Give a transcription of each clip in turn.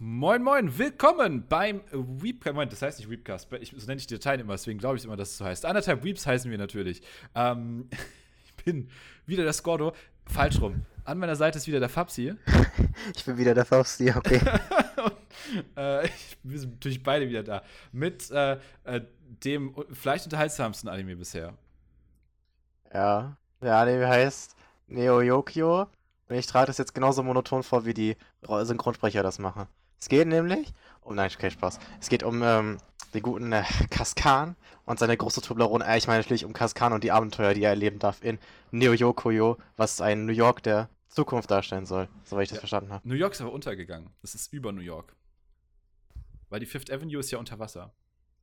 Moin, moin, willkommen beim Weepcast. Moment, das heißt nicht Weepcast, ich, so nenne ich die Dateien immer, deswegen glaube ich immer, dass es so heißt. Anderthalb Weeps heißen wir natürlich. Ähm, ich bin wieder der Scordo. Falsch rum. An meiner Seite ist wieder der Fabsi. Ich bin wieder der Fabsi, okay. Und, äh, wir sind natürlich beide wieder da. Mit äh, äh, dem vielleicht unterhaltsamsten Anime bisher. Ja, der Anime heißt Neo Yokio. Und ich trage das jetzt genauso monoton vor, wie die Synchronsprecher das machen. Es geht nämlich um, nein, kein Spaß. Es geht um ähm, den guten äh, Kaskan und seine große Toblerone. Äh, ich meine natürlich um Kaskan und die Abenteuer, die er erleben darf in Neo Yokoyo, was ein New York der Zukunft darstellen soll, soweit ich das ja. verstanden habe. New York ist aber untergegangen. Es ist über New York. Weil die Fifth Avenue ist ja unter Wasser.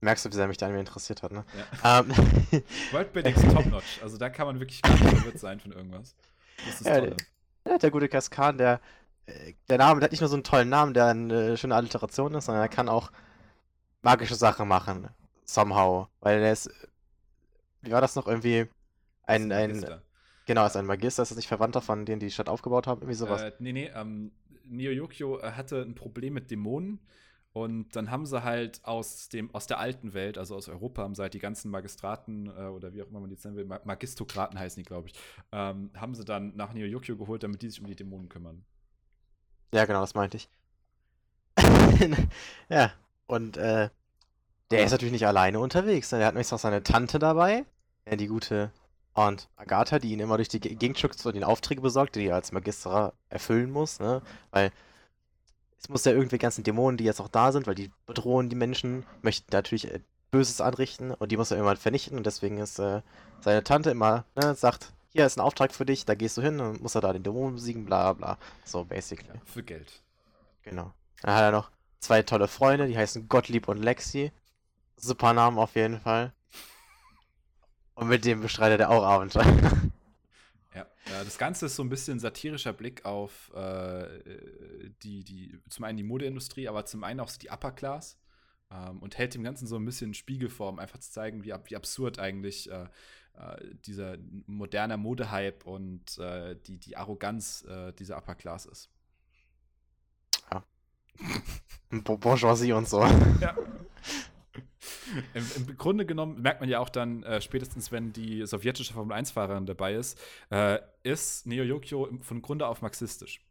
Merkst du, wie sehr mich der Anime interessiert hat, ne? Ja. Ähm, Worldbuilding ist top-notch. Also da kann man wirklich gar nicht verwirrt sein von irgendwas. Das ist ja, toll. Der, der gute Kaskan, der der Name der hat nicht nur so einen tollen Namen, der eine schöne Alliteration ist, sondern er kann auch magische Sachen machen. Somehow. Weil er ist. Wie war das noch? Irgendwie ein. ein, ein genau, ist ein Magister. Ist das nicht Verwandter von denen, die die Stadt aufgebaut haben? Irgendwie sowas? Äh, nee, nee. Ähm, Neo Yokio äh, hatte ein Problem mit Dämonen. Und dann haben sie halt aus, dem, aus der alten Welt, also aus Europa, haben sie halt die ganzen Magistraten äh, oder wie auch immer man die nennen will, Magistokraten heißen die, glaube ich, ähm, haben sie dann nach Neo Yokio geholt, damit die sich um die Dämonen kümmern. Ja, genau, das meinte ich. ja, und äh, der ist natürlich nicht alleine unterwegs. Ne? Der hat nämlich noch seine Tante dabei, die gute Aunt Agatha, die ihn immer durch die Gegend schickt und den Aufträge besorgt, die er als Magister erfüllen muss, ne? Weil es muss ja irgendwie ganzen Dämonen, die jetzt auch da sind, weil die bedrohen die Menschen, möchten natürlich äh, Böses anrichten und die muss er immer vernichten und deswegen ist äh, seine Tante immer, ne, sagt, hier ist ein Auftrag für dich, da gehst du hin und musst er da den Dämonen besiegen, bla bla. So, basically. Ja, für Geld. Genau. Dann hat er noch zwei tolle Freunde, die heißen Gottlieb und Lexi. Super Namen auf jeden Fall. Und mit dem bestreitet er auch Abenteuer. Ja, das Ganze ist so ein bisschen satirischer Blick auf äh, die, die, zum einen die Modeindustrie, aber zum einen auch die Upper Class ähm, und hält dem Ganzen so ein bisschen Spiegelform, einfach zu zeigen, wie, wie absurd eigentlich äh, äh, dieser moderne Modehype und äh, die, die Arroganz äh, dieser Upper Class ist. Ja. Bourgeoisie und so. Ja. Im, Im, Grunde genommen merkt man ja auch dann, äh, spätestens wenn die sowjetische Formel-1-Fahrerin dabei ist, äh, ist Neo Yokio von Grunde auf marxistisch.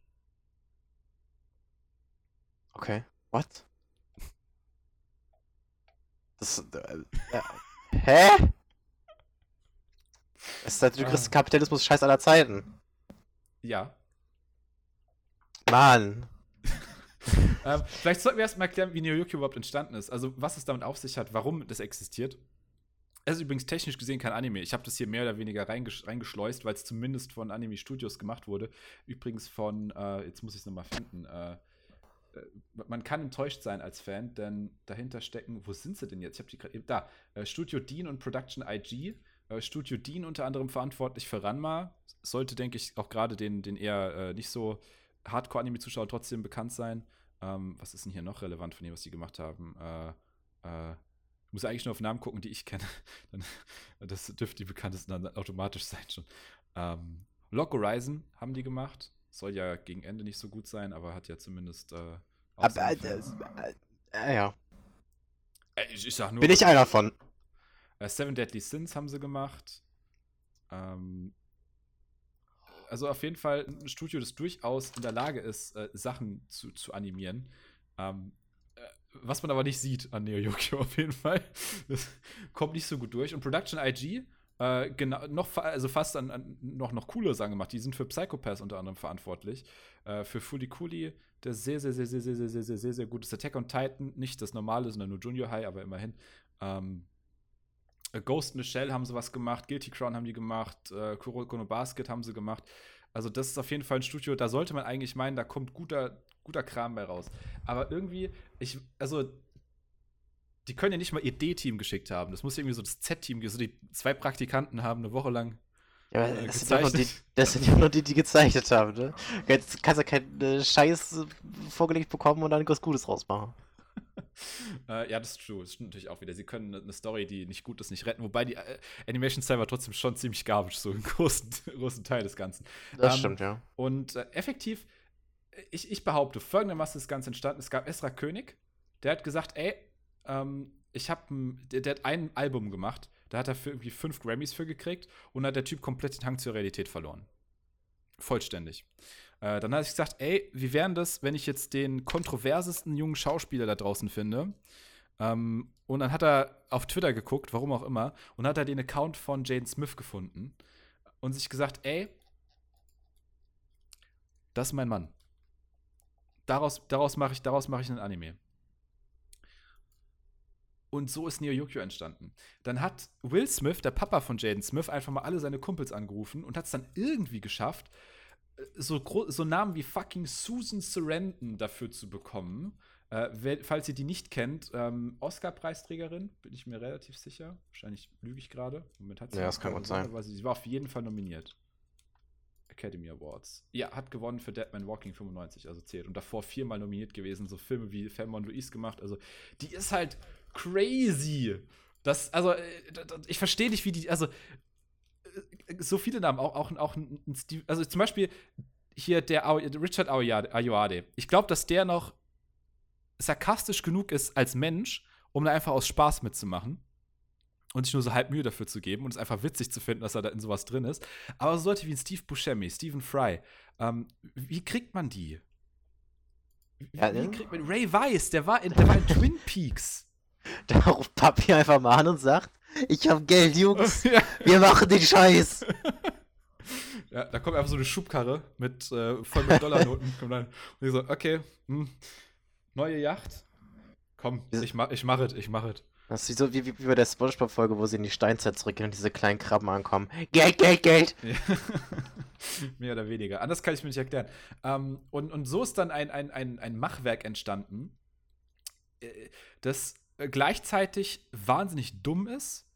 Okay. What? Das. Äh, äh hä? Es ist halt der größte Kapitalismus scheiß aller Zeiten. Ja. Mann. ähm, vielleicht sollten wir erstmal erklären, wie Neo Yokio überhaupt entstanden ist. Also, was es damit auf sich hat, warum das existiert. Es ist übrigens technisch gesehen kein Anime. Ich habe das hier mehr oder weniger reingesch reingeschleust, weil es zumindest von Anime Studios gemacht wurde. Übrigens von, äh, jetzt muss ich es nochmal finden, äh, äh, man kann enttäuscht sein als Fan, denn dahinter stecken, wo sind sie denn jetzt? Ich habe die gerade da. Äh, Studio Dean und Production IG. Äh, Studio Dean unter anderem verantwortlich für Ranma. Sollte, denke ich, auch gerade den, den eher äh, nicht so Hardcore-Anime-Zuschauer trotzdem bekannt sein. Ähm, was ist denn hier noch relevant von dem, was die gemacht haben? Äh, äh, muss eigentlich nur auf Namen gucken, die ich kenne. dann, das dürfte die bekanntesten dann automatisch sein schon. Ähm, Lock Horizon haben die gemacht. Soll ja gegen Ende nicht so gut sein, aber hat ja zumindest. Äh, aber, äh, äh, ja. Ich, ich, sag nur. Bin ich einer von. Äh, Seven Deadly Sins haben sie gemacht. Ähm, also auf jeden Fall ein Studio, das durchaus in der Lage ist, äh, Sachen zu, zu animieren. Ähm, äh, was man aber nicht sieht an Neo Yokio auf jeden Fall. Das kommt nicht so gut durch. Und Production IG, äh, genau, noch, also fast an, an, noch, noch coole Sachen gemacht. Die sind für Psychopaths unter anderem verantwortlich. Äh, für Fully Cooley, der sehr, sehr, sehr, sehr, sehr, sehr, sehr, sehr, sehr, gut ist. Attack on Titan, nicht das normale, sondern nur Junior High, aber immerhin. Ähm, äh, Ghost in the Shell haben sie was gemacht, Guilty Crown haben die gemacht, äh, Kurokono Basket haben sie gemacht. Also das ist auf jeden Fall ein Studio, da sollte man eigentlich meinen, da kommt guter, guter Kram bei raus. Aber irgendwie, ich, also die können ja nicht mal ihr D-Team geschickt haben. Das muss irgendwie so das Z-Team, so die zwei Praktikanten haben eine Woche lang. Ja, äh, das, sind die, das, sind ja nur die, die gezeichnet haben, ne? Jetzt kannst du keinen äh, Scheiß vorgelegt bekommen und dann was Gutes rausmachen. äh, ja, das ist true. Das stimmt natürlich auch wieder. Sie können eine Story, die nicht gut ist, nicht retten. Wobei die äh, Animation-Style war trotzdem schon ziemlich garbage, so im großen, großen Teil des Ganzen. Das ähm, stimmt, ja. Und äh, effektiv, ich, ich behaupte, folgendermaßen ist das Ganze entstanden. Es gab Esra König, der hat gesagt, ey, ähm, ich habe der, der, hat ein Album gemacht, da hat er für irgendwie fünf Grammys für gekriegt und hat der Typ komplett den Hang zur Realität verloren. Vollständig. Äh, dann habe ich gesagt, ey, wie wäre das, wenn ich jetzt den kontroversesten jungen Schauspieler da draußen finde? Ähm, und dann hat er auf Twitter geguckt, warum auch immer, und hat er den Account von Jane Smith gefunden und sich gesagt, ey, das ist mein Mann. Daraus, daraus mache ich, mach ich einen Anime. Und so ist Neo Yokio entstanden. Dann hat Will Smith, der Papa von Jaden Smith, einfach mal alle seine Kumpels angerufen und hat es dann irgendwie geschafft, äh, so, so Namen wie fucking Susan Sarandon dafür zu bekommen. Äh, falls ihr die nicht kennt, ähm, Oscar-Preisträgerin, bin ich mir relativ sicher. Wahrscheinlich lüge ich gerade. Ja, das kann gut sein. Sie, sie war auf jeden Fall nominiert. Academy Awards. Ja, hat gewonnen für Dead Man Walking 95, also zählt. Und davor viermal nominiert gewesen, so Filme wie Fairmont Louise gemacht. Also, die ist halt crazy. Das, also, äh, ich verstehe nicht, wie die, also, äh, so viele Namen, auch, auch, auch ein Steve, also zum Beispiel hier der Richard Ayoade. Ich glaube, dass der noch sarkastisch genug ist als Mensch, um da einfach aus Spaß mitzumachen und sich nur so halb Mühe dafür zu geben und es einfach witzig zu finden, dass er da in sowas drin ist. Aber so Leute wie ein Steve Buscemi, Stephen Fry, ähm, wie kriegt man die? Wie, ja, wie kriegt man Ray Weiss, der war in, der war in Twin Peaks. Da ruft Papi einfach mal an und sagt, ich hab Geld, Jungs, ja. wir machen den Scheiß. Ja, da kommt einfach so eine Schubkarre mit äh, voll mit Dollarnoten. und ich so, okay, hm, neue Yacht. Komm, ich mach, ich mach es, ich mach es. Das ist so wie, wie, wie bei der Spongebob-Folge, wo sie in die Steinzeit zurückgehen und diese kleinen Krabben ankommen. Geld, Geld, Geld! Ja. Mehr oder weniger. Anders kann ich mir nicht erklären. Ähm, und, und so ist dann ein, ein, ein, ein Machwerk entstanden, äh, das gleichzeitig wahnsinnig dumm ist.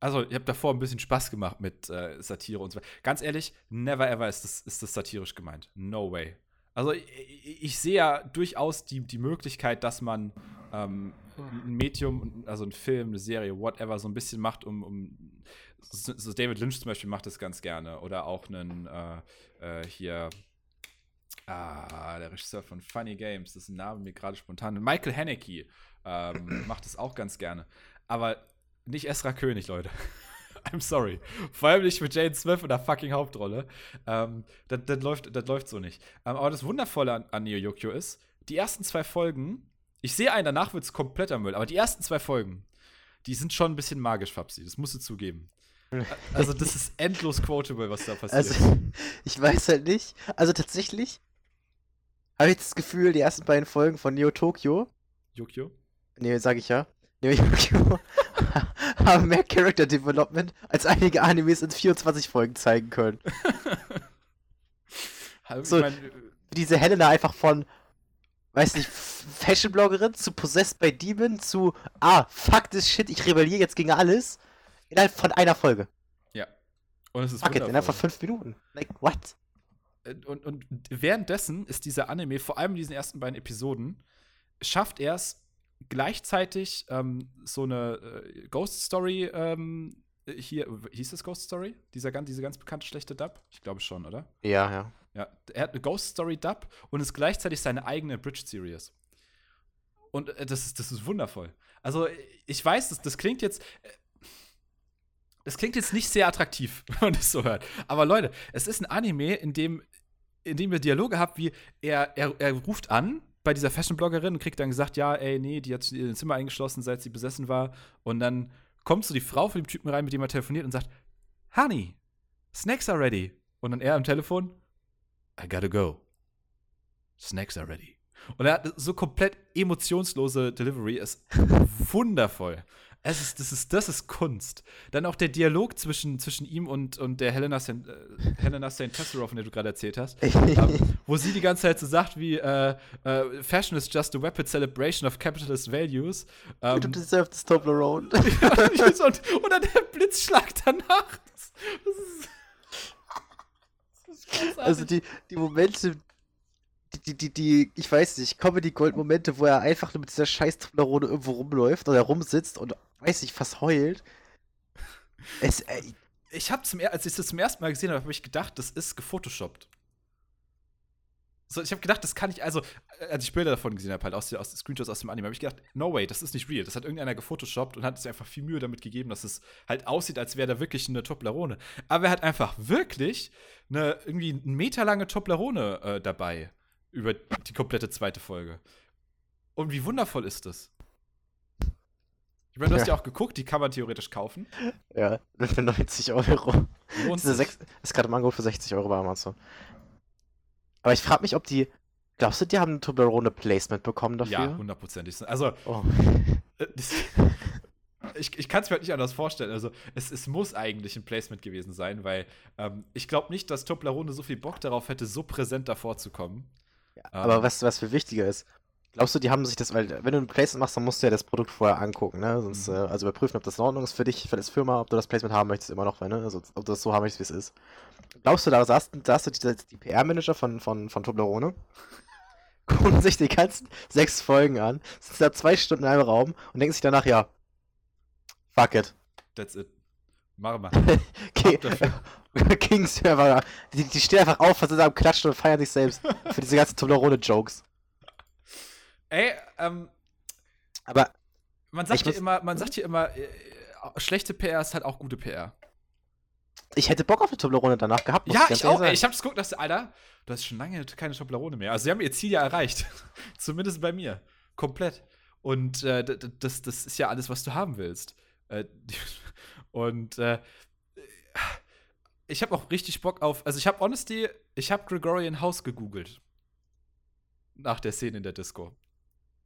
Also, ich habe davor ein bisschen Spaß gemacht mit äh, Satire und so weiter. Ganz ehrlich, never ever ist das, ist das satirisch gemeint. No way. Also, ich, ich sehe ja durchaus die, die Möglichkeit, dass man ähm, ein Medium, also ein Film, eine Serie, whatever, so ein bisschen macht, um, um so David Lynch zum Beispiel macht das ganz gerne. Oder auch einen äh, äh, hier, ah, der Regisseur von Funny Games, das ist ein Name mir gerade spontan. Michael Haneke ähm, macht das auch ganz gerne. Aber nicht Esra König, Leute. I'm sorry. Vor allem nicht mit Jane Smith in der fucking Hauptrolle. Ähm, das, das, läuft, das läuft so nicht. Ähm, aber das Wundervolle an, an Neo Yokio ist, die ersten zwei Folgen ich sehe einen, danach wird es kompletter Müll. Aber die ersten zwei Folgen, die sind schon ein bisschen magisch, Fabsi. Das musst du zugeben. Also, das ist endlos quotable, was da passiert. Also, ich weiß halt nicht. Also, tatsächlich habe ich das Gefühl, die ersten beiden Folgen von Neo Tokyo. Yokio? Nee, sag ich ja. Neo Yokio haben mehr Character Development, als einige Animes in 24 Folgen zeigen können. also, so, ich mein, diese Helena einfach von weiß nicht, Fashion-Bloggerin zu Possessed by Demon zu, ah, fuck this shit, ich rebelliere jetzt gegen alles. Innerhalb von einer Folge. Ja. Und es ist Fuck it, innerhalb von fünf Minuten. Like, what? Und, und währenddessen ist dieser Anime, vor allem in diesen ersten beiden Episoden, schafft er es gleichzeitig ähm, so eine äh, Ghost Story ähm, hier, hieß es Ghost Story? Dieser, diese ganz bekannte schlechte Dub? Ich glaube schon, oder? Ja, ja. Ja, er hat eine Ghost Story Dub und ist gleichzeitig seine eigene Bridge Series. Und äh, das, ist, das ist wundervoll. Also, ich weiß, das, das klingt jetzt. Äh, das klingt jetzt nicht sehr attraktiv, wenn man das so hört. Aber Leute, es ist ein Anime, in dem, in dem ihr Dialoge habt, wie er, er, er ruft an bei dieser Fashion-Bloggerin und kriegt dann gesagt, ja, ey, nee, die hat sich in ihr Zimmer eingeschlossen, seit sie besessen war. Und dann kommt so die Frau von dem Typen rein, mit dem er telefoniert und sagt, Honey, Snacks are ready. Und dann er am Telefon, I gotta go. Snacks are ready. Und er hat so komplett emotionslose Delivery, ist wundervoll. Es ist, das, ist, das ist Kunst. Dann auch der Dialog zwischen, zwischen ihm und, und der Helena St. Äh, Helena St. Von der du gerade erzählt hast, ähm, wo sie die ganze Zeit so sagt wie äh, äh, Fashion is just a rapid celebration of capitalist values. Ähm, you deserve this Toblerone. und, und dann der Blitzschlag danach. Das, das ist also die, die Momente, die, die, die, ich weiß nicht, Comedy-Gold-Momente, wo er einfach nur mit dieser scheiß Toblerone irgendwo rumläuft oder rumsitzt und, weiß nicht, fast heult. Es, ey. Ich habe zum als ich das zum ersten Mal gesehen habe, habe ich gedacht, das ist gefotoshoppt. So, ich habe gedacht, das kann ich, also, äh, als ich Bilder davon gesehen habe, halt aus, aus Screenshots aus dem Anime, habe ich gedacht, no way, das ist nicht real. Das hat irgendeiner gefotoshoppt und hat sich einfach viel Mühe damit gegeben, dass es halt aussieht, als wäre da wirklich eine Toblerone. Aber er hat einfach wirklich eine irgendwie einen Meter lange Toblerone äh, dabei über die komplette zweite Folge. Und wie wundervoll ist das? Ich meine, du hast ja. ja auch geguckt, die kann man theoretisch kaufen. Ja, für 90 Euro. Diese sechs, ist gerade im Angebot für 60 Euro bei Amazon. Aber ich frage mich, ob die. Glaubst du, die haben ein Toblerone Placement bekommen dafür? Ja, hundertprozentig. Also. Oh. Äh, ich, ich kann es mir halt nicht anders vorstellen. Also, es, es muss eigentlich ein Placement gewesen sein, weil ähm, ich glaube nicht, dass Toblerone so viel Bock darauf hätte, so präsent davor zu kommen. Ja, ähm, aber was, was viel wichtiger ist, Glaubst du, die haben sich das, weil wenn du ein Placement machst, dann musst du ja das Produkt vorher angucken, ne? Sonst, mhm. äh, also überprüfen, ob das in Ordnung ist für dich, für das Firma, ob du das Placement haben möchtest, immer noch, ne? Also ob du das so haben möchtest, wie es ist. Glaubst du, da saß, da du die, die PR-Manager von, von, von Toblerone, gucken sich die ganzen sechs Folgen an, sitzen da zwei Stunden in einem Raum und denken sich danach, ja, fuck it. That's it. Machen wir. Kings, die, die stehen einfach auf, sind am Klatschen und feiern sich selbst für diese ganzen Toblerone-Jokes. Ey, ähm. Aber. Man sagt hier immer, man sagt hier immer, äh, schlechte PR ist halt auch gute PR. Ich hätte Bock auf eine Toblerone danach gehabt. Ja, ich auch. Ey, ich hab's geguckt, dass, Alter, du hast schon lange keine Toblerone mehr. Also, sie haben ihr Ziel ja erreicht. Zumindest bei mir. Komplett. Und äh, das, das ist ja alles, was du haben willst. Äh, und äh, ich habe auch richtig Bock auf. Also, ich habe Honesty, ich habe Gregorian House gegoogelt. Nach der Szene in der Disco.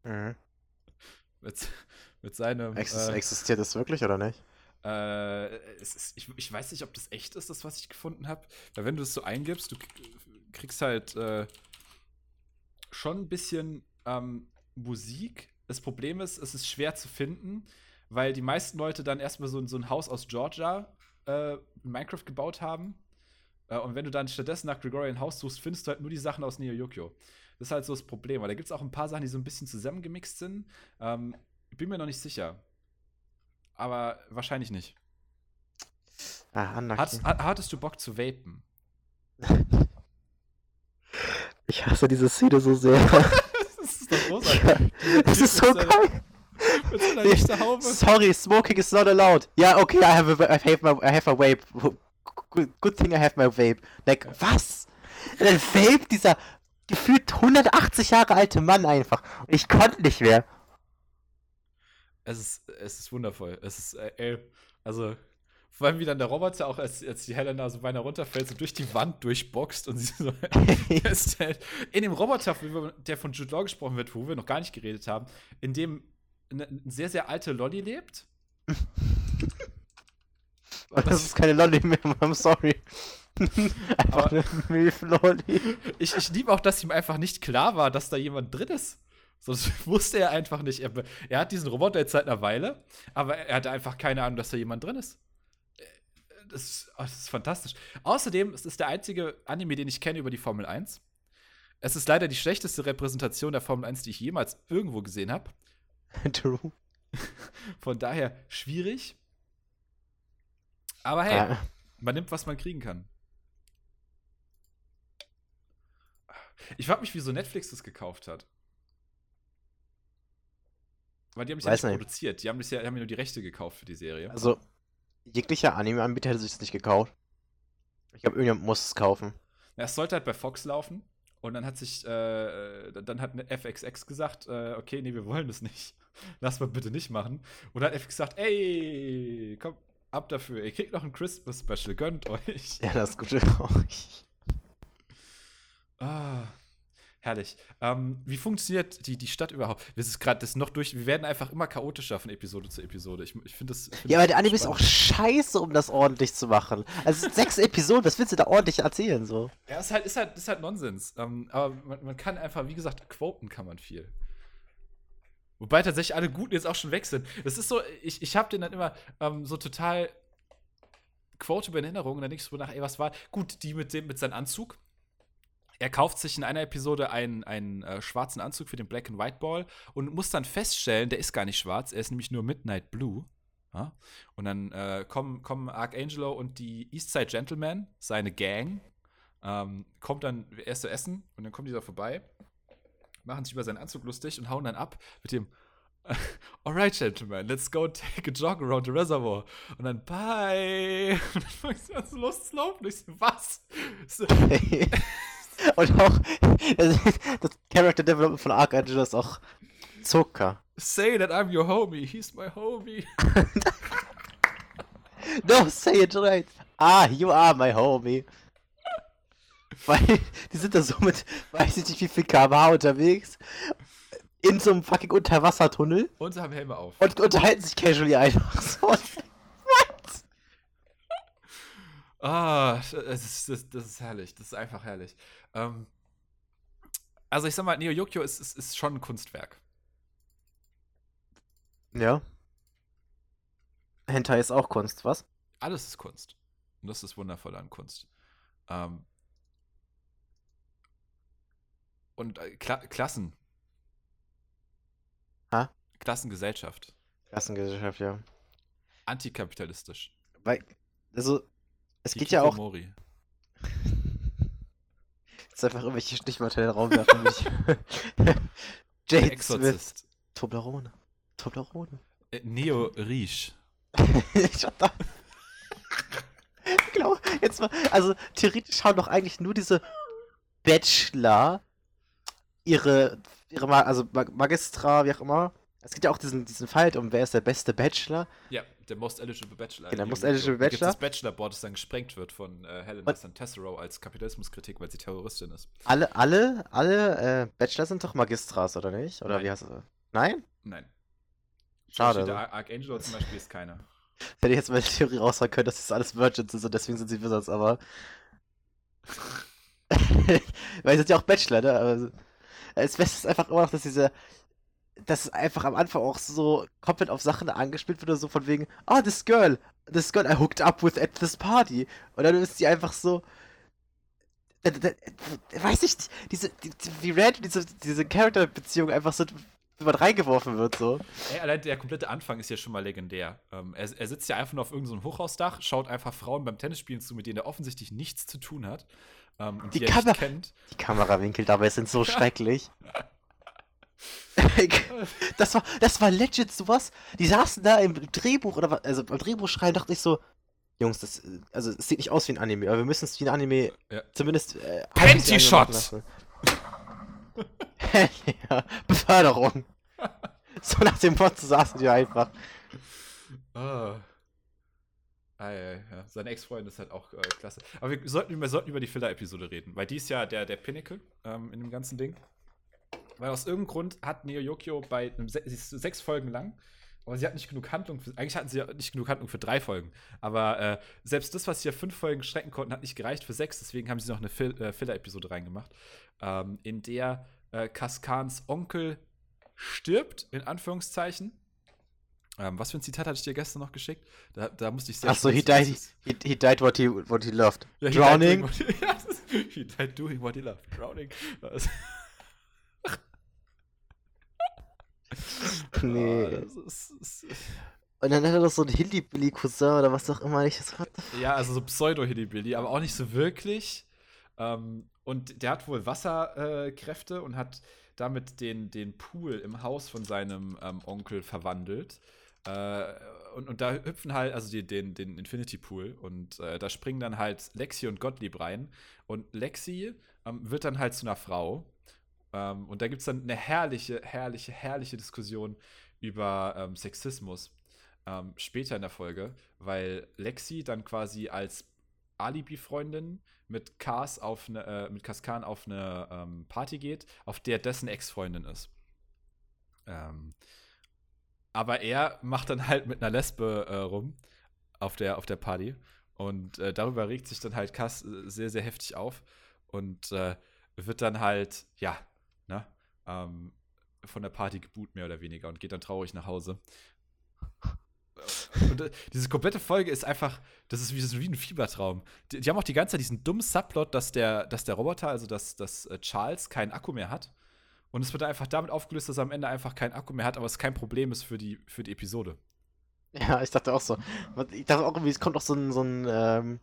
Mhm. Mit, mit seinem. Ex äh, existiert das wirklich oder nicht? Äh, ist, ich, ich, weiß nicht, ob das echt ist, das, was ich gefunden habe. Weil wenn du es so eingibst, du kriegst halt äh, schon ein bisschen ähm, Musik. Das Problem ist, es ist schwer zu finden, weil die meisten Leute dann erstmal so, so ein Haus aus Georgia äh, in Minecraft gebaut haben. Äh, und wenn du dann stattdessen nach Gregorian House suchst, findest du halt nur die Sachen aus Neo Yokio. Das ist halt so das Problem. Weil da gibt es auch ein paar Sachen, die so ein bisschen zusammengemixt sind. Ähm, bin mir noch nicht sicher. Aber wahrscheinlich nicht. Ah, Hat, hattest du Bock zu vapen? Ich hasse diese Szene so sehr. das ist doch großartig. Das ist so geil. Mit seiner. Sorry, smoking is not allowed. Ja, yeah, okay, I have a, I have, my, I have a vape. Good, good thing I have my vape. Like, was? Ein Vape, dieser gefühlt 180 Jahre alte Mann einfach. Ich konnte nicht mehr. Es ist, es ist wundervoll. Es ist, äh, ey, also, vor allem wie dann der Roboter auch, als, als die Helena so beinahe runterfällt, so durch die Wand durchboxt und sie so. In dem Roboter, der von Jude Law gesprochen wird, wo wir noch gar nicht geredet haben, in dem eine, eine sehr, sehr alte Lolly lebt. das ist keine Lolly mehr, I'm sorry. einfach eine Milflolli. Ich, ich liebe auch, dass ihm einfach nicht klar war, dass da jemand drin ist. Sonst wusste er einfach nicht. Er, er, hat diesen Roboter jetzt seit einer Weile, aber er hatte einfach keine Ahnung, dass da jemand drin ist. Das, oh, das ist fantastisch. Außerdem, es ist der einzige Anime, den ich kenne über die Formel 1. Es ist leider die schlechteste Repräsentation der Formel 1, die ich jemals irgendwo gesehen habe. True. Von daher schwierig. Aber hey, ja. man nimmt, was man kriegen kann. Ich frage mich, wieso Netflix das gekauft hat. Weil die haben es ja nicht, nicht produziert. Die haben, ja, haben ja nur die Rechte gekauft für die Serie. Also, jeglicher Anime-Anbieter hätte sich das nicht gekauft. Ich glaube, irgendjemand muss es kaufen. Ja, es sollte halt bei Fox laufen. Und dann hat sich, äh, dann hat eine FXX gesagt, äh, okay, nee, wir wollen das nicht. Lass mal bitte nicht machen. Und dann hat FX gesagt, ey, komm, ab dafür. Ihr kriegt noch ein Christmas-Special, gönnt euch. Ja, das Gute für euch. Ah, herrlich. Ähm, wie funktioniert die, die Stadt überhaupt? Wir sind gerade das noch durch. Wir werden einfach immer chaotischer von Episode zu Episode. Ich, ich finde das. Find ja, aber der Anime ist auch scheiße, um das ordentlich zu machen. Also sechs Episoden, was willst du da ordentlich erzählen so? Ja, ist halt, ist halt, ist halt Nonsens. Ähm, aber man, man, kann einfach, wie gesagt, quoten kann man viel. Wobei tatsächlich alle Guten jetzt auch schon weg sind. Das ist so, ich, ich habe den dann immer ähm, so total quotable in Erinnerung und dann denkst du nach, ey, was war? Gut, die mit dem, mit seinem Anzug er kauft sich in einer Episode einen, einen äh, schwarzen Anzug für den Black and White Ball und muss dann feststellen, der ist gar nicht schwarz, er ist nämlich nur Midnight Blue. Ja? Und dann äh, kommen, kommen Archangelo und die Eastside Gentlemen, seine Gang, ähm, kommt dann erst zu essen und dann kommen die da vorbei, machen sich über seinen Anzug lustig und hauen dann ab mit dem Alright, Gentlemen, let's go take a jog around the reservoir. Und dann bye. Und dann fängt sie an zu laufen. Ich so, was? So, Und auch das, das Character Development von Archangel ist auch Zucker. say that I'm your homie. He's my homie. No, say it right. Ah, you are my homie. Weil die sind da so mit, weiß ich nicht wie viel kmh unterwegs, in so einem fucking Unterwassertunnel Und sie haben Helme auf. und unterhalten sich casually einfach so. What? Ah, das ist, das, das ist herrlich. Das ist einfach herrlich. Ähm, also ich sag mal, Neo Yokio ist, ist, ist schon ein Kunstwerk. Ja. Hentai ist auch Kunst, was? Alles ist Kunst. Und das ist wundervoll an Kunst. Ähm, und äh, Kla Klassen. Ha? Klassengesellschaft. Klassengesellschaft, ja. Antikapitalistisch. Weil, also, es geht ja auch. Mori. Jetzt einfach irgendwelche Stichworte in den Raum werfen. ich- Jade Smith. Exorzist. Toblerone. Toblerone. Äh, Neo Riech. Shut up. Ich glaube, jetzt mal, also theoretisch haben doch eigentlich nur diese Bachelor ihre, ihre also Ma- Magistra, wie auch immer. Es gibt ja auch diesen, diesen Fight um, wer ist der beste Bachelor. Ja, der Most Eligible Bachelor. Genau, Most. Eligible Da Bachelor. das Bachelor-Board, das dann gesprengt wird von äh, Helen Und- Van Tesserow als Kapitalismuskritik, weil sie Terroristin ist. Alle, alle, alle äh, Bachelor sind doch Magistras, oder nicht? Oder Nein. wie heißt das? Nein? Nein. Schade, also. Der Ar- Archangel zum Beispiel ist keiner. Hätte ich jetzt die Theorie raushauen können, dass das alles Virgins sind und deswegen sind sie Wizards, aber. Weil sie sind ja auch Bachelor, ne? Aber das Beste ist einfach immer noch, dass diese. Dass es einfach am Anfang auch so komplett auf Sachen angespielt wird oder so von wegen, ah, this girl, this girl I hooked up with at this party. Und dann ist sie einfach so. Da, da, da, weiß ich, nicht, diese, die, die, wie random diese, diese Charakterbeziehung einfach so, man reingeworfen wird, so. Ey, allein der komplette Anfang ist ja schon mal legendär. Ähm, er, er sitzt ja einfach nur auf irgendeinem Hochhausdach, schaut einfach Frauen beim Tennisspielen zu, mit denen er offensichtlich nichts zu tun hat. Ähm, und Die die, kennt. Die Kamerawinkel dabei sind so schrecklich. Das war, das war legit sowas. Die saßen da im Drehbuch oder was, also beim Drehbuch schreien, dachte ich so, Jungs, das, also es sieht nicht aus wie ein Anime, aber wir müssen es wie ein Anime Ja. zumindest äh, Panty Shot! ja, Beförderung. so nach dem Motto saßen die einfach. Ah. Ah, ja, ja. Seine Ex-Freundin ist halt auch äh, klasse. Aber wir sollten, wir sollten über die Filler-Episode reden, weil die ist ja der, der Pinnacle ähm, in dem ganzen Ding. Weil aus irgendeinem Grund hat Neo Yokio bei einem, sie ist sechs Folgen lang, aber sie hat nicht genug Handlung. Für, eigentlich hatten sie ja nicht genug Handlung für drei Folgen. Aber äh, selbst das, was sie ja fünf Folgen strecken konnten, hat nicht gereicht für sechs. Deswegen haben sie noch eine Fill, äh, Filler-Episode reingemacht, ähm, in der äh, Kaskans Onkel stirbt, in Anführungszeichen. Ähm, was für ein Zitat hatte ich dir gestern noch geschickt? Da, da musste ich sehr. Ach so, he died, he, he died what he, what he loved. Ja, he Drowning. Died doing what, ist, he died doing what he loved. Drowning. Das, Nee. Oh, ist, ist, Und dann hat er noch so einen Hillybilly-Cousin oder was auch immer. Ich so, ja, also so Pseudo-Hillybilly, aber auch nicht so wirklich. Ähm, und der hat wohl Wasserkräfte äh, und hat damit den, den Pool im Haus von seinem ähm, Onkel verwandelt. Äh, und, und da hüpfen halt, also die, den, den Infinity Pool, und äh, da springen dann halt Lexi und Gottlieb rein. Und Lexi ähm, wird dann halt zu einer Frau. Ähm, und da gibt es dann eine herrliche, herrliche, herrliche Diskussion über ähm, Sexismus ähm, später in der Folge, weil Lexi dann quasi als Alibi-Freundin mit Kars auf eine, äh, mit Kaskan auf eine ähm, Party geht, auf der dessen Ex-Freundin ist. Ähm, aber er macht dann halt mit einer Lesbe äh, rum auf der, auf der Party. Und äh, darüber regt sich dann halt Kass äh, sehr, sehr heftig auf. Und äh, wird dann halt, ja, ne, ähm, von der Party geboot, mehr oder weniger, und geht dann traurig nach Hause. Und äh, diese komplette Folge ist einfach, das ist wie, wie ein Fiebertraum. Die, die haben auch die ganze Zeit diesen dummen Subplot, dass der, dass der Roboter, also dass, dass äh, Charles keinen Akku mehr hat. Und es wird einfach damit aufgelöst, dass er am Ende einfach keinen Akku mehr hat, aber es kein Problem ist für die, für die Episode. Ja, ich dachte auch so. Ich dachte auch irgendwie, es kommt noch so ein, so ein, ähm,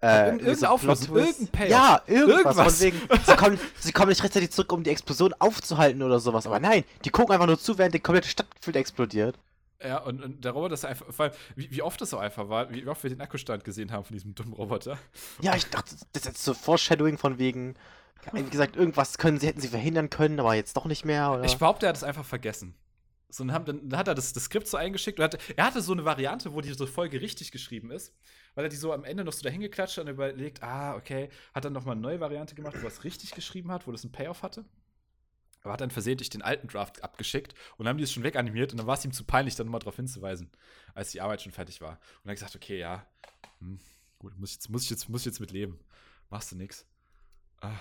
Äh, Irgendeine so Auflösung, irgendein Payoff. Ja, irgendwas. Irgendwas. Von wegen, sie, kommen, sie kommen nicht rechtzeitig zurück, um die Explosion aufzuhalten oder sowas. Aber nein, die gucken einfach nur zu, während die komplette Stadt gefühlt explodiert. Ja, und, und der Roboter ist einfach, vor allem, wie, wie oft das so einfach war, wie oft wir den Akkustand gesehen haben von diesem dummen Roboter. Ja, ich dachte, das ist jetzt so Foreshadowing von wegen, wie gesagt, irgendwas können sie, hätten sie verhindern können, aber jetzt doch nicht mehr. Oder? Ich behaupte, er hat es einfach vergessen. So, dann, haben, dann hat er das, das Skript so eingeschickt und hatte, er hatte so eine Variante, wo diese Folge richtig geschrieben ist, weil er die so am Ende noch so dahin geklatscht hat und überlegt, ah, okay, hat dann nochmal eine neue Variante gemacht, wo er es richtig geschrieben hat, wo das einen Payoff hatte. Aber hat dann versehentlich den alten Draft abgeschickt und dann haben die es schon weganimiert und dann war es ihm zu peinlich, dann nochmal darauf hinzuweisen, als die Arbeit schon fertig war. Und dann hat gesagt, okay, ja, hm, gut, muss ich jetzt, muss ich jetzt, muss ich jetzt mit leben. Machst du nix. Ah.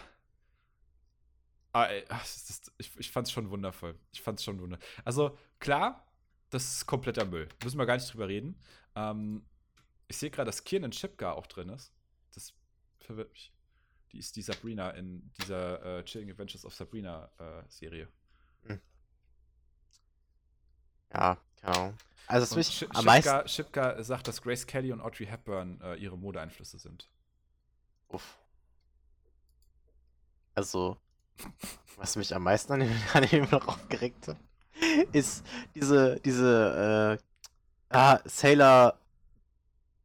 Ah, ey, ist, ich, ich fand's schon wundervoll. Ich fand's schon wundervoll. Also, klar, das ist kompletter Müll. Müssen wir gar nicht drüber reden. Ähm, ich sehe gerade, dass Kiernan Shipka auch drin ist. Das verwirrt mich. Die ist die Sabrina in dieser äh, Chilling Adventures of Sabrina äh, Serie. Ja, genau. Also, Und mich Shi- am meisten. Shipka, Shipka sagt, dass Grace Kelly und Audrey Hepburn äh, ihre Modeeinflüsse sind. Uff. Also, was mich am meisten an dem, an dem noch aufgeregt hat, ist diese, diese, äh, ah, Sailor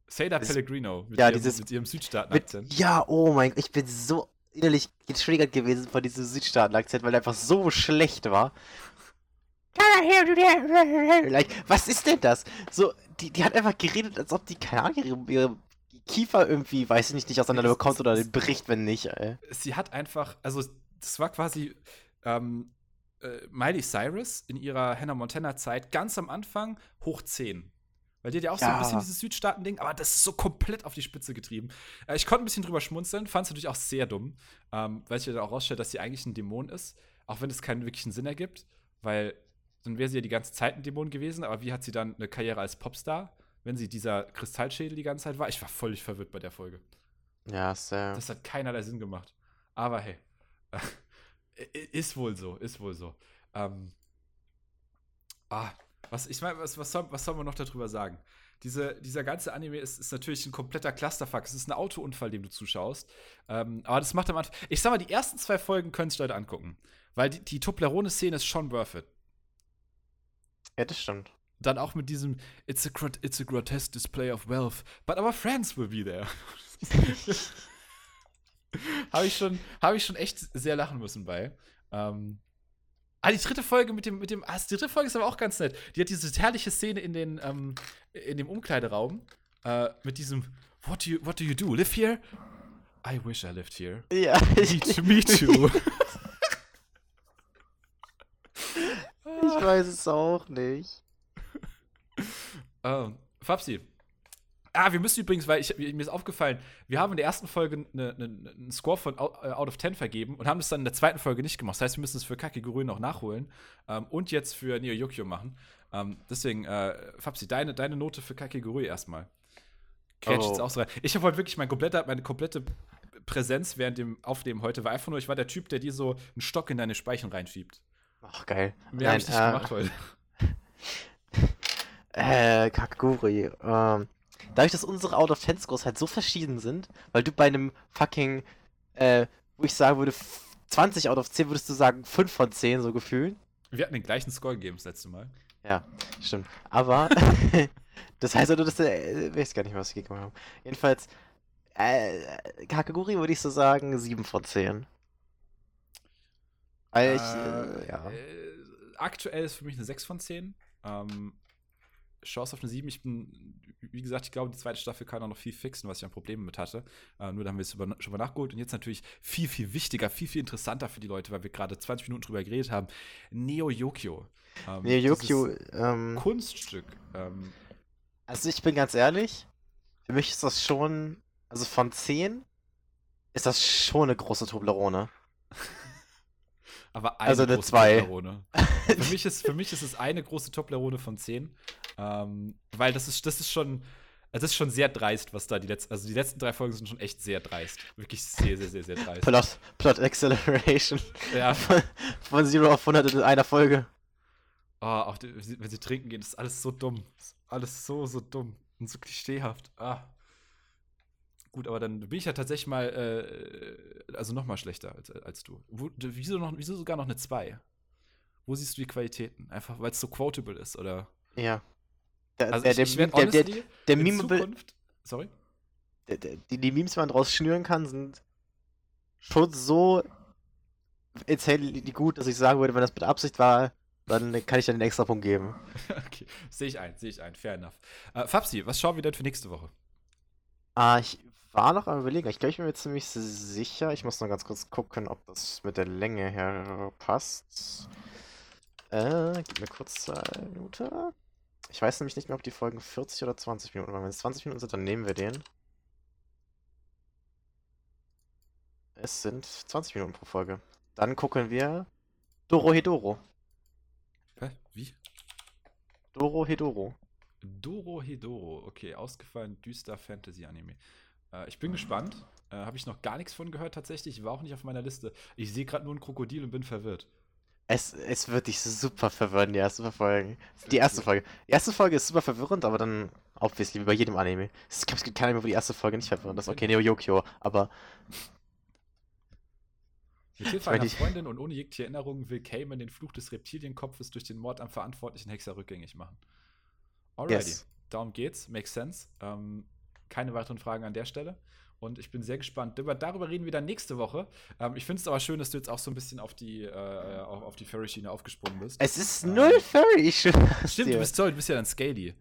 Sailor Das- Pellegrino mit, ja, ihrem, dieses- mit ihrem Südstaaten-Akzent. ja, oh mein Gott, ich bin so innerlich getriggert gewesen von diesem Südstaaten-Akzent, weil der einfach so schlecht war. Like, was ist denn das? So, die, die hat einfach geredet, als ob die, keine Ahnung, ihre, ihre Kiefer irgendwie, weiß ich nicht, nicht auseinander bekommt oder den bricht, wenn nicht, ey. sie hat einfach, also das war quasi ähm, äh, Miley Cyrus in ihrer Hannah Montana Zeit ganz am Anfang hoch 10. Weil die hat ja auch so ein Ja. bisschen dieses Südstaaten-Ding, aber das ist so komplett auf die Spitze getrieben. Äh, ich konnte ein bisschen drüber schmunzeln, fand es natürlich auch sehr dumm, ähm, weil sich ja auch rausstellt, dass sie eigentlich ein Dämon ist, auch wenn es keinen wirklichen Sinn ergibt, weil dann wäre sie ja die ganze Zeit ein Dämon gewesen, aber wie hat sie dann eine Karriere als Popstar, wenn sie dieser Kristallschädel die ganze Zeit war? Ich war völlig verwirrt bei der Folge. Ja, sehr. Das hat keinerlei Sinn gemacht. Aber hey, ist wohl so, ist wohl so. Ähm, ah, was, ich meine, was, was, soll, was soll man noch darüber sagen? Diese, dieser ganze Anime ist, ist natürlich ein kompletter Clusterfuck. Es ist ein Autounfall, dem du zuschaust. Ähm, aber das macht am Anfang. Ich sag mal, die ersten zwei Folgen können sich Leute angucken. Weil die, die Toblerone-Szene ist schon worth it. Ja, das stimmt. Dann auch mit diesem It's a, it's a grotesque display of wealth, but our friends will be there. Habe ich, schon- hab ich schon echt sehr lachen müssen bei. Ähm, ah, die dritte Folge mit dem, mit dem, ah, die dritte Folge ist aber auch ganz nett. Die hat diese herrliche Szene in, den, ähm, in dem Umkleideraum äh, mit diesem what do, you, what do you do? Live here? I wish I lived here. Ja, Me too. Ich weiß es auch nicht. Oh, Fabsi. Ah, wir müssen übrigens, weil ich, mir ist aufgefallen, wir haben in der ersten Folge eine, eine, einen Score von out, äh, out of 10 vergeben und haben das dann in der zweiten Folge nicht gemacht. Das heißt, wir müssen es für Kakegurui noch nachholen ähm, und jetzt für Neo Yokio machen. Ähm, deswegen, äh, Fabsi, deine, deine Note für Kakegurui erstmal. Catch Oh. jetzt auch so rein. Ich habe heute wirklich mein kompletter, meine komplette Präsenz während dem Aufnehmen heute war einfach nur, ich war der Typ, der dir so einen Stock in deine Speichen reinschiebt. Ach, geil. Mehr habe ich nicht äh, gemacht heute. Äh, Kakaguri. Ähm, dadurch, dass unsere Out of 10 Scores halt so verschieden sind, weil du bei einem fucking, äh, wo ich sagen würde, f- 20 out of 10 würdest du sagen 5 von 10, so gefühlt. Wir hatten den gleichen Score gegeben das letzte Mal. Ja, stimmt. Aber, das heißt also, dass der, äh, weiß gar nicht, was wir gegeben haben. Jedenfalls, äh, Kakaguri würde ich so sagen 7 von 10. Weil ich, äh, ja. äh, aktuell ist für mich eine 6 von 10. Ähm, Chance auf eine 7. Ich bin, wie gesagt, ich glaube, die zweite Staffel kann auch noch viel fixen, was ich an Problemen mit hatte. Äh, nur da haben wir es schon mal nachgeholt. Und jetzt natürlich viel, viel wichtiger, viel, viel interessanter für die Leute, weil wir gerade 20 Minuten drüber geredet haben. Neo Yokio. Ähm, Nee, Yokio, ähm, Kunststück. Ähm, Also ich bin ganz ehrlich, für mich ist das schon, also von 10 ist das schon eine große Toblerone. aber eine Also eine große zwei. Toblerone. für, mich ist, für mich ist es eine große Toblerone von 10. Ähm, weil das ist, das ist schon. Also das ist schon sehr dreist, was da die letzten, also die letzten drei Folgen sind schon echt sehr dreist. Wirklich sehr, sehr, sehr, sehr dreist. Plot, Plot Acceleration Ja, von, von 0 auf 100 in einer Folge. oh, auch die, wenn sie- wenn sie trinken gehen, ist alles so dumm. Ist alles so, so dumm und so klischeehaft. Ah. Gut, aber dann bin ich ja tatsächlich mal, äh, also noch mal schlechter als, als du. Wo, wieso, noch, wieso sogar noch eine 2? Wo siehst du die Qualitäten? Einfach, weil es so quotable ist, oder? Ja. Der, also ich, der, ich der, der, der, der Meme Zukunft, sorry? Die, die Memes, die man draus schnüren kann, sind schon so erzähl die gut, dass ich sagen würde, wenn das mit Absicht war, dann kann ich dann den extra Punkt geben. okay, sehe ich ein, sehe ich ein, fair enough. Äh, Fabsi, was schauen wir denn für nächste Woche? Ah, ich war noch am überlegen. Ich glaube, ich bin mir ziemlich sicher. Ich muss noch ganz kurz gucken, ob das mit der Länge her passt. Äh, gib mir kurz eine Minute. Ich weiß nämlich nicht mehr, ob die Folgen 40 oder 20 Minuten waren. Wenn es 20 Minuten sind, dann nehmen wir den. Es sind 20 Minuten pro Folge. Dann gucken wir Doro Hedoro. Hä? Wie? Doro Hedoro. Doro Hedoro. Okay, ausgefallen, düster Fantasy-Anime. Äh, ich bin gespannt. Äh, Habe ich noch gar nichts von gehört tatsächlich. War auch nicht auf meiner Liste. Ich sehe gerade nur ein Krokodil und bin verwirrt. Es, es wird dich super verwirren, die erste Folge. Die erste Folge. Die erste Folge ist super verwirrend, aber dann obviously wie bei jedem Anime. Es gibt keine Anime, wo die erste Folge nicht verwirrend ist. Okay, Neo Yokio, aber mit Hilfe einer Freundin und ohne jegliche Erinnerung will Cayman den Fluch des Reptilienkopfes durch den Mord am verantwortlichen Hexer rückgängig machen. Alrighty, yes. darum geht's, makes sense. Ähm, keine weiteren Fragen an der Stelle. Und ich bin sehr gespannt. Darüber reden wir dann nächste Woche. Ähm, ich finde es aber schön, dass du jetzt auch so ein bisschen auf die, äh, auf, auf die Furry-Schiene aufgesprungen bist. Es ist ähm, null Furry, Stimmt, du bist, sorry, du bist ja dann Scaly.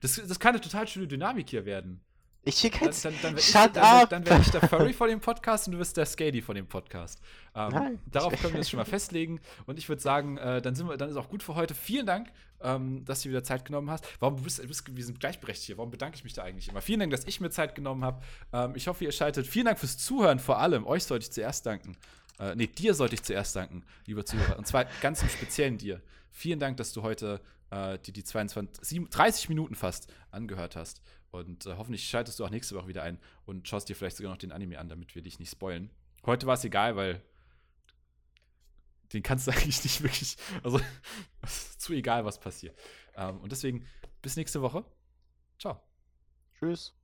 Das, das kann eine total schöne Dynamik hier werden. Ich schicke jetzt. Dann, dann, dann Shut ich, up! Dann, werde ich der Furry vor dem Podcast und du wirst der Skady vor dem Podcast. Ähm, Nein, darauf können wir das schon mal festlegen. Und ich würde sagen, äh, dann sind wir, dann ist auch gut für heute. Vielen Dank, ähm, dass du wieder Zeit genommen hast. Warum bist, bist wir sind gleichberechtigt hier? Warum bedanke ich mich da eigentlich immer? Vielen Dank, dass ich mir Zeit genommen habe. Ähm, ich hoffe, ihr schaltet. Vielen Dank fürs Zuhören. Vor allem euch sollte ich zuerst danken. Äh, nee, dir sollte ich zuerst danken, lieber Zuhörer. Und zwar ganz im Speziellen dir. Vielen Dank, dass du heute äh, die, die 22, 7, 30 Minuten fast angehört hast. Und äh, hoffentlich schaltest du auch nächste Woche wieder ein und schaust dir vielleicht sogar noch den Anime an, damit wir dich nicht spoilen. Heute war es egal, weil den kannst du eigentlich nicht wirklich, also zu egal, was passiert. Ähm, und deswegen bis nächste Woche. Ciao. Tschüss.